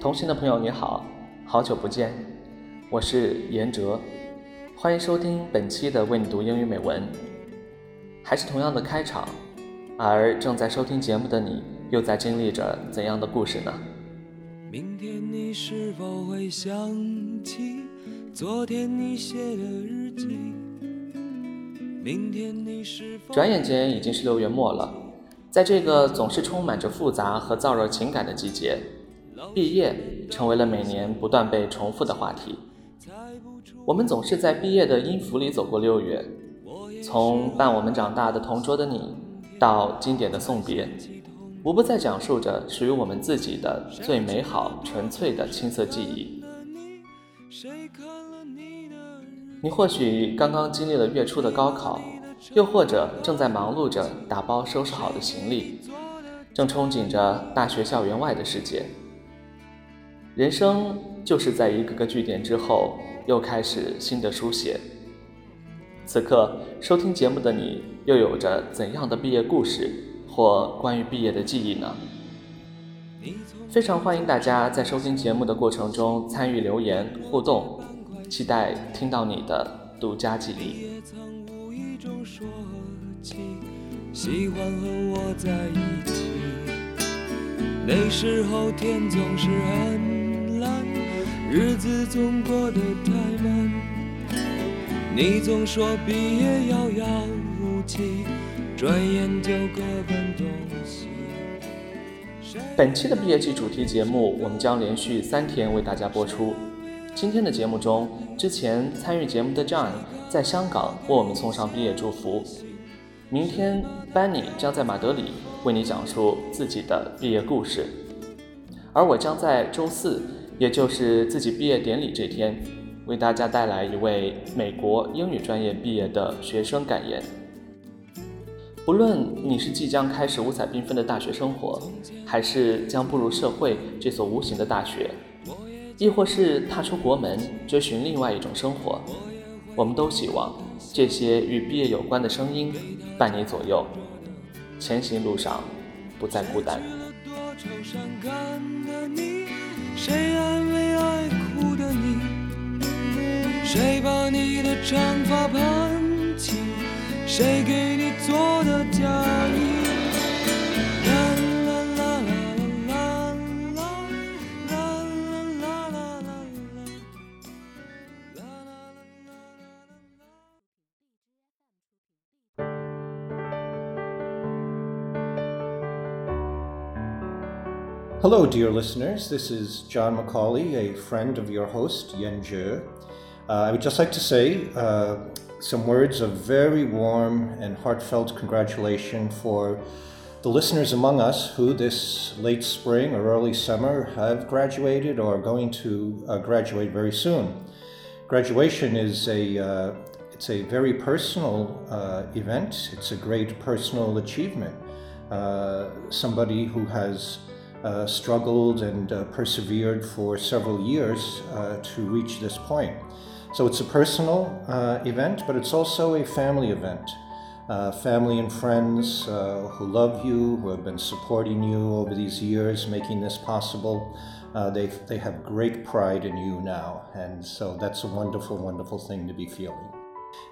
同行的朋友你好，好久不见，我是严哲，欢迎收听本期的为你读英语美文。还是同样的开场，而正在收听节目的你，又在经历着怎样的故事呢？明天你是否会想起昨天你写的日记？明天你是否转眼间已经是六月末了，在这个总是充满着复杂和燥热情感的季节。毕业成为了每年不断被重复的话题。我们总是在毕业的音符里走过六月，从伴我们长大的同桌的你，到经典的送别，无不在讲述着属于我们自己的最美好、纯粹的青涩记忆。你或许刚刚经历了月初的高考，又或者正在忙碌着打包收拾好的行李，正憧憬着大学校园外的世界。人生就是在一个个句点之后，又开始新的书写。此刻收听节目的你，又有着怎样的毕业故事或关于毕业的记忆呢？非常欢迎大家在收听节目的过程中参与留言互动，期待听到你的独家记忆。喜欢和我在一起，那时候天总是很。日子总过得太慢，你总说毕业遥遥无期，转眼就各奔东西。本期的毕业季主题节目，我们将连续三天为大家播出。今天的节目中，之前参与节目的 John 在香港为我们送上毕业祝福。明天 Benny 将在马德里为你讲述自己的毕业故事，而我将在周四。也就是自己毕业典礼这天，为大家带来一位美国英语专业毕业的学生感言。不论你是即将开始五彩缤纷的大学生活，还是将步入社会这所无形的大学，亦或是踏出国门追寻另外一种生活，我们都希望这些与毕业有关的声音伴你左右，前行路上不再孤单。谁谁把你的长发盘起？谁给你做的嫁衣？Hello, dear listeners. This is John McAuley, a friend of your host, Yan Zhe. Uh, I would just like to say uh, some words of very warm and heartfelt congratulation for the listeners among us who this late spring or early summer have graduated or are going to uh, graduate very soon. Graduation is a uh, it's a very personal uh, event. It's a great personal achievement. Uh, somebody who has uh, struggled and uh, persevered for several years uh, to reach this point. So it's a personal uh, event, but it's also a family event. Uh, family and friends who love you, who have been supporting you over these years, making this possible. they they have great pride in you now, and so that's a wonderful, wonderful thing to be feeling.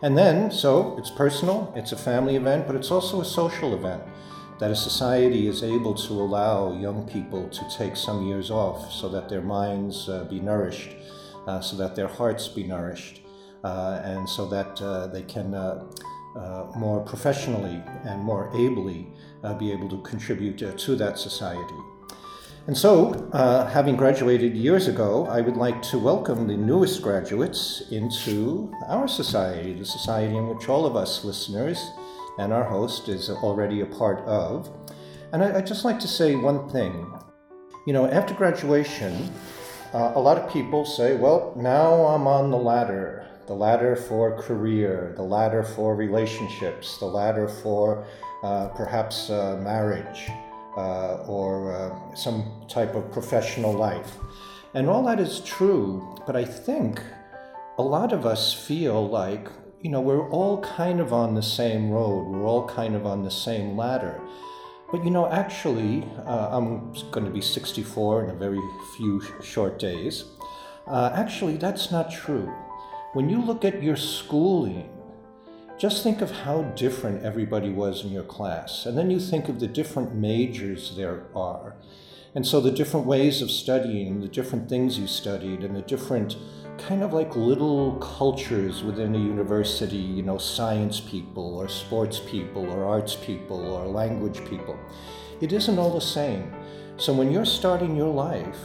And then, so it's personal, it's a family event, but it's also a social event that a society is able to allow young people to take some years off so that their minds uh, be nourished, uh, so that their hearts be nourished, uh, and so that uh, they can uh, uh, more professionally and more ably be able to contribute to that society. And so, having graduated years ago, I would like to welcome the newest graduates into our society, the society in which all of us listeners and our host is already a part of. And I, would just like to say one thing. You know, after graduation, uh, a lot of people say, well, now I'm on the ladder the ladder for career, the ladder for relationships, the ladder for uh, perhaps uh, marriage uh, or uh, some type of professional life. And all that is true, but I think a lot of us feel like you know, we're all kind of on the same road, we're all kind of on the same ladder. But you know, actually, uh, I'm going to be 64 in a very few short days. Uh, actually, that's not true. When you look at your schooling, just think of how different everybody was in your class. And then you think of the different majors there are. And so the different ways of studying, the different things you studied, and the different kind of like little cultures within a university, you know, science people or sports people or arts people or language people. It isn't all the same. So when you're starting your life,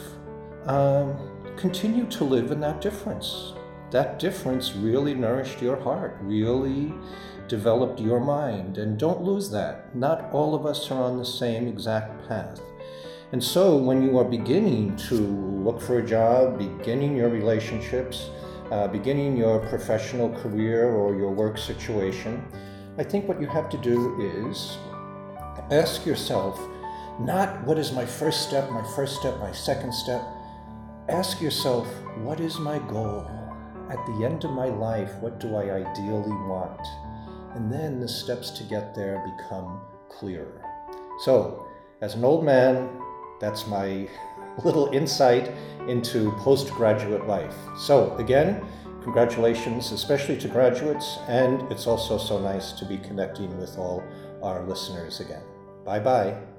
um, continue to live in that difference. That difference really nourished your heart, really developed your mind, and don't lose that. Not all of us are on the same exact path. And so, when you are beginning to look for a job, beginning your relationships, uh, beginning your professional career or your work situation, I think what you have to do is ask yourself not what is my first step, my first step, my second step. Ask yourself, what is my goal? At the end of my life, what do I ideally want? And then the steps to get there become clearer. So, as an old man, that's my little insight into postgraduate life. So, again, congratulations, especially to graduates, and it's also so nice to be connecting with all our listeners again. Bye bye.